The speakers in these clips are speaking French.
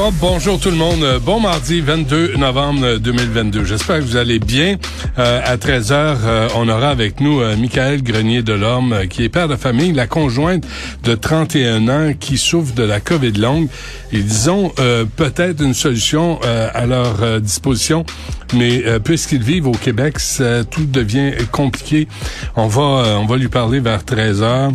Oh, bonjour tout le monde. Bon mardi 22 novembre 2022. J'espère que vous allez bien. Euh, à 13h, euh, on aura avec nous euh, Michael Grenier-Delorme, euh, qui est père de famille, la conjointe de 31 ans qui souffre de la COVID longue. Ils ont euh, peut-être une solution euh, à leur disposition, mais puisqu'ils vivent au Québec, tout devient compliqué. On va, on va lui parler vers 13h.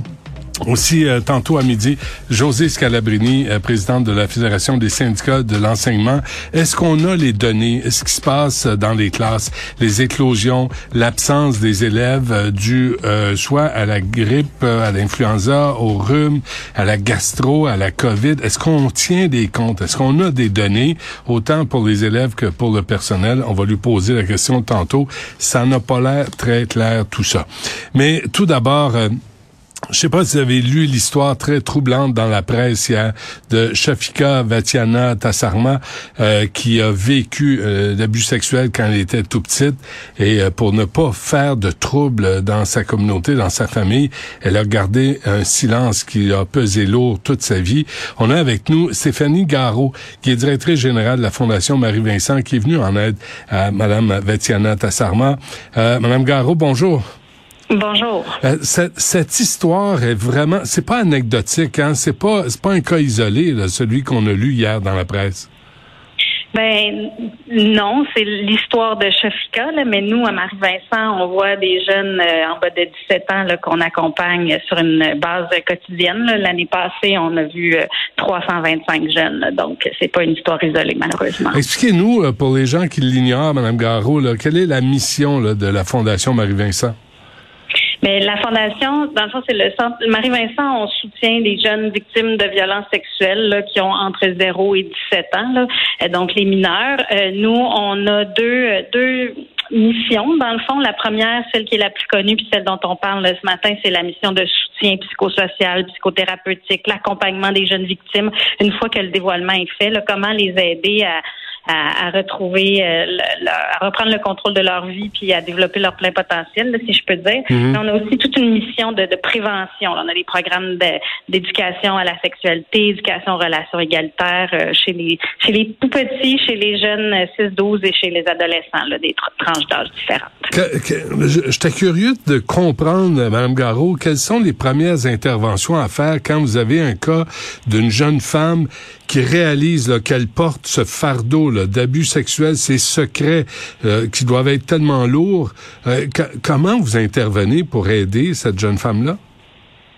Aussi, euh, tantôt à midi, José Scalabrini, euh, présidente de la Fédération des syndicats de l'enseignement. Est-ce qu'on a les données? Ce qui se passe euh, dans les classes, les éclosions, l'absence des élèves euh, due euh, soit à la grippe, euh, à l'influenza, au rhume, à la gastro, à la COVID? Est-ce qu'on tient des comptes? Est-ce qu'on a des données, autant pour les élèves que pour le personnel? On va lui poser la question tantôt. Ça n'a pas l'air très clair, tout ça. Mais tout d'abord... je sais pas si vous avez lu l'histoire très troublante dans la presse hier de Shafika Vatiana Tassarma euh, qui a vécu euh, l'abus sexuel quand elle était tout petite et euh, pour ne pas faire de troubles dans sa communauté, dans sa famille, elle a gardé un silence qui a pesé lourd toute sa vie. On a avec nous Stéphanie Garot qui est directrice générale de la Fondation Marie-Vincent qui est venue en aide à Madame Vatiana Tassarma. Euh, Madame Garot, bonjour. Bonjour. Euh, cette, cette histoire est vraiment, c'est pas anecdotique, hein. C'est pas, c'est pas un cas isolé, là, celui qu'on a lu hier dans la presse. Ben non, c'est l'histoire de Shafika, là, mais nous, à Marie-Vincent, on voit des jeunes euh, en bas de 17 ans là, qu'on accompagne sur une base quotidienne. là. L'année passée, on a vu euh, 325 jeunes, là. donc c'est pas une histoire isolée, malheureusement. Expliquez-nous, là, pour les gens qui l'ignorent, Madame Garot, quelle est la mission de la Fondation Marie-Vincent? Mais la fondation, dans le fond, c'est le centre. Marie-Vincent, on soutient les jeunes victimes de violences sexuelles là, qui ont entre 0 et 17 ans, là. Donc les mineurs. Euh, nous, on a deux, deux missions. Dans le fond, la première, celle qui est la plus connue, puis celle dont on parle ce matin, c'est la mission de soutien psychosocial, psychothérapeutique, l'accompagnement des jeunes victimes une fois que le dévoilement est fait, là, comment les aider à à, à retrouver, euh, le- le- à reprendre le contrôle de leur vie puis à développer leur plein potentiel, là, si je peux dire. Mais on a aussi toute une mission de, prévention. On a des programmes d'éducation à la sexualité, éducation aux relations égalitaires euh, chez les chez les tout petits, chez les jeunes euh, 6-12 et chez les adolescents, là, des tr- tranches d'âge différentes. Que- que- J'étais curieux de comprendre, euh, Madame Garot, quelles sont les premières interventions à faire quand vous avez un cas d'une jeune femme qui réalise qu'elle porte ce fardeau d'abus sexuels, ces secrets euh, qui doivent être tellement lourds. Euh, comment vous intervenez pour aider cette jeune femme-là?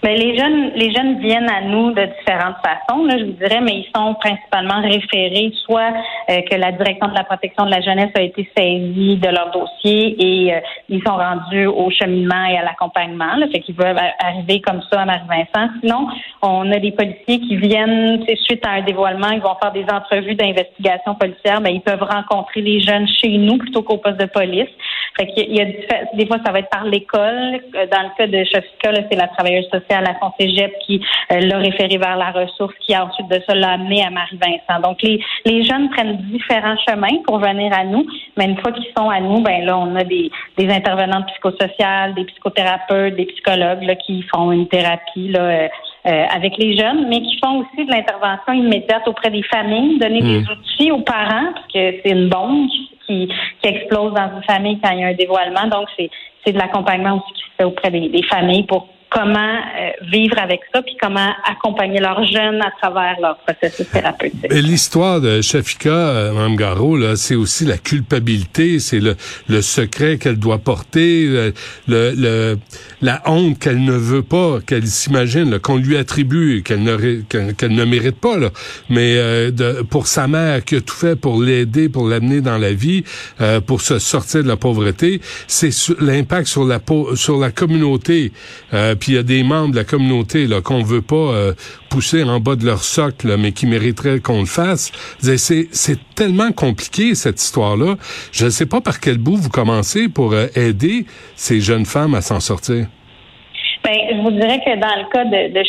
Mais les jeunes, les jeunes viennent à nous de différentes façons, là, je vous dirais, mais ils sont principalement référés, soit euh, que la direction de la protection de la jeunesse a été saisie de leur dossier et euh, ils sont rendus au cheminement et à l'accompagnement, là, fait qu'ils peuvent arriver comme ça à Marie-Vincent. Sinon, on a des policiers qui viennent, suite à un dévoilement, ils vont faire des entrevues d'investigation policière, mais ils peuvent rencontrer les jeunes chez nous plutôt qu'au poste de police. Fait qu'il y a- des fois, ça va être par l'école. Euh, Dans le cas de Shafika, là, c'est la travailleuse sociale à son cégep qui euh, l'a référé vers la ressource, qui a ensuite de ça l'a amené à Marie-Vincent. Donc, les, les jeunes prennent différents chemins pour venir à nous, mais une fois qu'ils sont à nous, ben là, on a des, des intervenantes psychosociales, des psychothérapeutes, des psychologues là, qui font une thérapie là, euh, euh, avec les jeunes, mais qui font aussi de l'intervention immédiate auprès des familles, donner des outils aux parents, parce que c'est une bombe qui, qui explose dans une famille quand il y a un dévoilement. Donc, c'est, c'est de l'accompagnement aussi qui se fait auprès des, des familles pour comment euh, vivre avec ça, puis comment accompagner leurs jeunes à travers leur processus thérapeutique. L'histoire de Shafika, euh, Mme Garot, c'est aussi la culpabilité, c'est le, le secret qu'elle doit porter, le, le, le- la honte qu'elle ne veut pas, qu'elle s'imagine, qu'on lui attribue, qu'elle ne, qu'elle, ne mérite pas, là. mais euh, de, pour sa mère qui a tout fait pour l'aider, pour l'amener dans la vie, euh, pour se sortir de la pauvreté, c'est l'impact sur la sur la communauté. Euh, Puis il y a des membres de la communauté là qu'on veut pas euh, pousser en bas de leur socle, mais qui mériteraient qu'on le fasse. C'est tellement compliqué cette histoire-là. Je ne sais pas par quel bout vous commencez pour euh, aider ces jeunes femmes à s'en sortir. Ben, je vous dirais que dans le cas de, de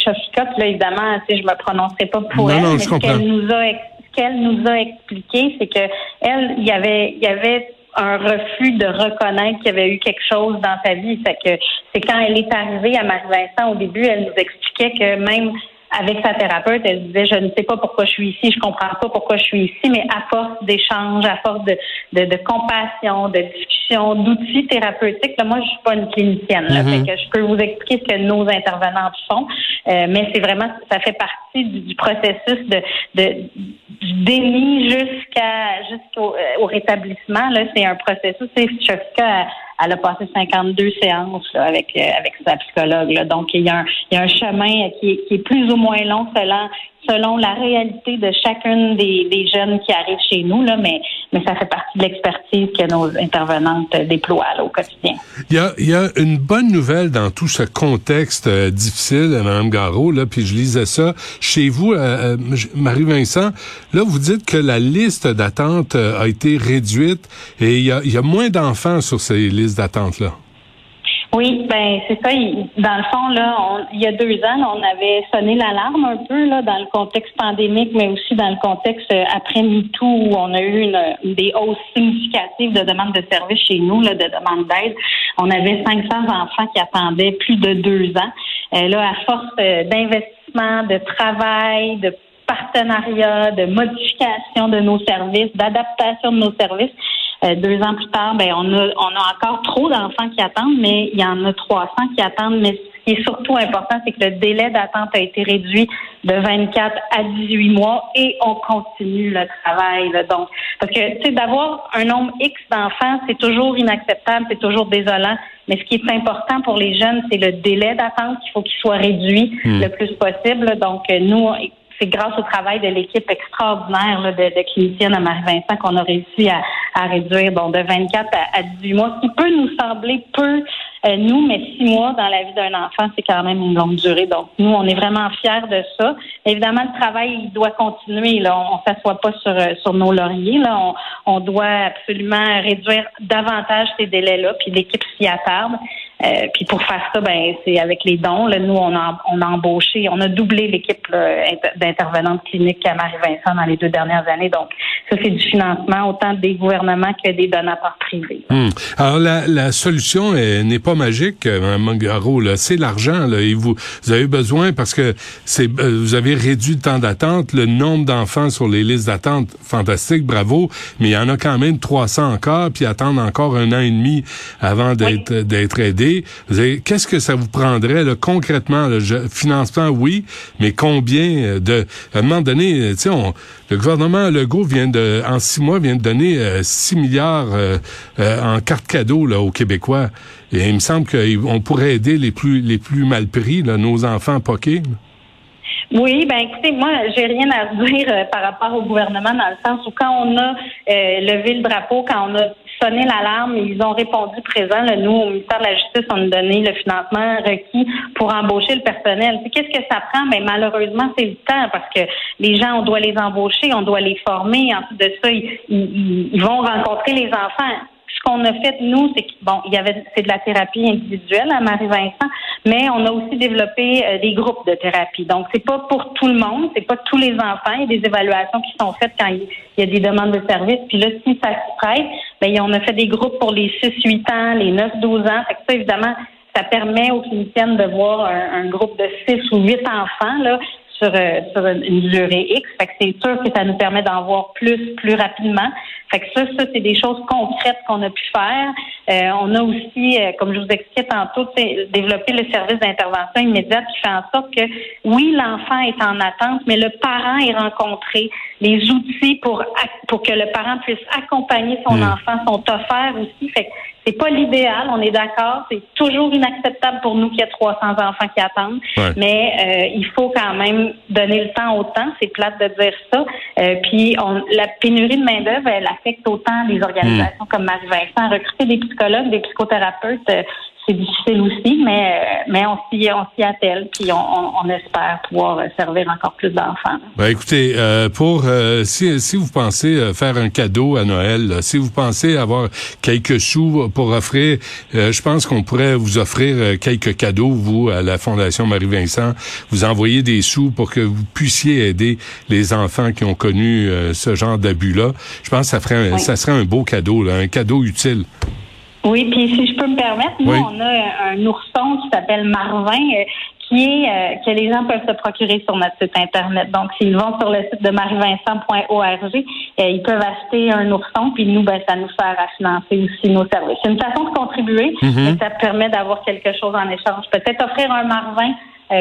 là, évidemment, si je me prononcerai pas pour Non, elle, non, mais je ce comprends. qu'elle nous a ex- ce qu'elle nous a expliqué, c'est que elle, il y avait, il y avait un refus de reconnaître qu'il y avait eu quelque chose dans sa vie. Que c'est quand elle est arrivée à Marie-Vincent au début, elle nous expliquait que même avec sa thérapeute, elle disait je ne sais pas pourquoi je suis ici, je comprends pas pourquoi je suis ici, mais à force d'échanges, à force de, de, de compassion, de discussion, d'outils thérapeutiques, là, moi je suis pas une clinicienne, là, Mhm. fait que je peux vous expliquer ce que nos intervenantes font, euh, mais c'est vraiment ça fait partie du, du processus de, de du déni jusqu'à jusqu'au euh, rétablissement. Là, c'est un processus. C'est Shofika, elle a passé 52 séances là, avec euh, avec sa psychologue. Là. Donc il y a un il y a un chemin qui qui est plus ou moins long selon selon la réalité de chacune des, des jeunes qui arrivent chez nous. Là, mais mais ça fait partie de l'expertise que nos intervenantes déploient là, au quotidien. Il y a, il y a une bonne nouvelle dans tout ce contexte euh, difficile, euh, Mme Garot, là, puis je lisais ça. Chez vous, euh, Marie-Vincent, là, vous dites que la liste d'attente a été réduite et il y a, il y a moins d'enfants sur ces listes d'attente-là? Oui, ben c'est ça. Dans le fond, là, il y a deux ans, on avait sonné l'alarme un peu là dans le contexte pandémique, mais aussi dans le contexte euh, après MeToo où on a eu des hausses significatives de demandes de services chez nous, là, de demandes d'aide. On avait 500 enfants qui attendaient plus de deux ans. Euh, là, à force euh, d'investissement, de travail, de partenariat, de modification de nos services, d'adaptation de nos services. Euh, deux ans plus tard, ben on a on a encore trop d'enfants qui attendent, mais il y en a 300 qui attendent. Mais ce qui est surtout important, c'est que le délai d'attente a été réduit de 24 à 18 mois et on continue le travail. là. Donc, parce que tu sais, d'avoir un nombre X d'enfants, c'est toujours inacceptable, c'est toujours désolant. Mais ce qui est important pour les jeunes, c'est le délai d'attente qu'il faut qu'il soit réduit le plus possible. Donc, nous, c'est grâce au travail de l'équipe extraordinaire là, de, de clinicienne à Marie-Vincent qu'on a réussi à, à réduire bon, de 24 à, à 18 mois, ce qui peut nous sembler peu, euh, nous, mais six mois dans la vie d'un enfant, c'est quand même une longue durée. Donc, nous, on est vraiment fiers de ça. Évidemment, le travail, il doit continuer. Là. On ne s'assoit pas sur, euh, sur nos lauriers. Là. On, on doit absolument réduire davantage ces délais-là, puis l'équipe s'y attarde. Euh, puis pour faire ça, ben c'est avec les dons. Là, nous, on a, on a embauché, on a doublé l'équipe d'intervenantes cliniques à Marie-Vincent dans les deux dernières années. Donc, ça, c'est du financement autant des gouvernements que des donateurs privés. Hmm. Alors la, la solution est- n'est pas magique, euh, Mme Mangaro. là. C'est l'argent. Et vous, vous avez besoin parce que c'est euh, vous avez réduit le temps d'attente, le nombre d'enfants sur les listes d'attente, fantastique, bravo. Mais il y en a quand même 300 encore, puis attendent encore un an et demi avant d'être d'être aidés. Qu'est-ce que ça vous prendrait concrètement là, Financement, oui, mais combien euh, de à un moment donné, euh, on- le gouvernement Legault vient de en six mois vient de donner euh, 6 milliards euh, en cartes cadeaux aux Québécois. Et il me semble qu'on pourrait aider les plus les plus mal pris, nos enfants poqués. Oui, ben écoutez, moi, j'ai rien à dire par rapport au gouvernement dans le sens où quand on a levé le drapeau, quand on a sonné l'alarme, ils ont répondu présent. Là, nous, au ministère de la Justice, on nous donné le financement requis pour embaucher le personnel. Qu'est-ce que ça prend? Ben, malheureusement, c'est le temps parce que les gens, on doit les embaucher, on doit les former. Ensuite de ça, ils vont rencontrer les enfants ce qu'on a fait nous, c'est bon, il y avait c'est de la thérapie individuelle à Marie-Vincent, mais on a aussi développé euh, des groupes de thérapie. Donc c'est pas pour tout le monde, c'est pas tous les enfants. Il y a des évaluations qui sont faites quand il y a des demandes de services. Puis là, si ça se prête, ben on a fait des groupes pour les 6-8 ans, les 9-12 ans. Fait que ça, évidemment, ça permet aux cliniciennes de voir un, un groupe de 6 ou 8 enfants là sur, euh, sur une, durée X. Fait que c'est sûr que ça nous permet d'en voir plus, plus rapidement. Fait que ça, ça, c'est des choses concrètes qu'on a pu faire. Euh, on a aussi, euh, comme je vous expliquais tantôt, développé le service d'intervention immédiate qui fait en sorte que, oui, l'enfant est en attente, mais le parent est rencontré. Les outils pour, pour que le parent puisse accompagner son Mm. enfant sont offerts aussi. Fait que c'est pas l'idéal, on est d'accord. C'est toujours inacceptable pour nous qu'il y ait 300 enfants qui attendent. Ouais. Mais euh, il faut quand même donner le temps au temps. C'est plate de dire ça. Euh, puis on, la pénurie de main-d'œuvre, elle affecte autant les organisations comme Marie-Vincent. Recruter des psychologues, des psychothérapeutes, euh, c'est difficile aussi, mais mais on s'y on s'y attelle, puis on, on, espère pouvoir servir encore plus d'enfants. Ben, écoutez, pour si si vous pensez faire un cadeau à Noël, si vous pensez avoir quelques sous pour offrir, je pense qu'on pourrait vous offrir quelques cadeaux vous à la Fondation Marie-Vincent, vous envoyer des sous pour que vous puissiez aider les enfants qui ont connu ce genre d'abus-là. Je pense que ça ferait, ça serait un beau cadeau, là, un cadeau utile. Oui, puis si je peux me permettre, nous, on a un ourson qui s'appelle Marvin. Euh, qui est euh, que les gens peuvent se procurer sur notre site internet. Donc, s'ils vont sur le site de marievincent.org, euh, ils peuvent acheter un ourson, puis nous, ben, ça nous sert à financer aussi nos services. C'est une façon de contribuer, mm-hmm. et ça permet d'avoir quelque chose en échange. Peut-être offrir un Marvin euh,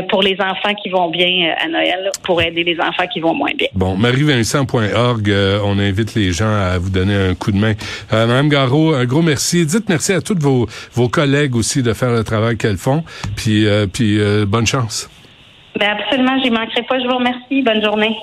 pour les enfants qui vont bien euh, à Noël, pour aider les enfants qui vont moins bien. Bon, marievincent.org, euh, on invite les gens à vous donner un coup de main. Madame Garot, un gros merci. Dites merci à tous vos, vos collègues aussi de faire le travail qu'elles font. Puis, puis bonne chance. Ben absolument, j'y manquerai pas. Je vous remercie. Bonne journée.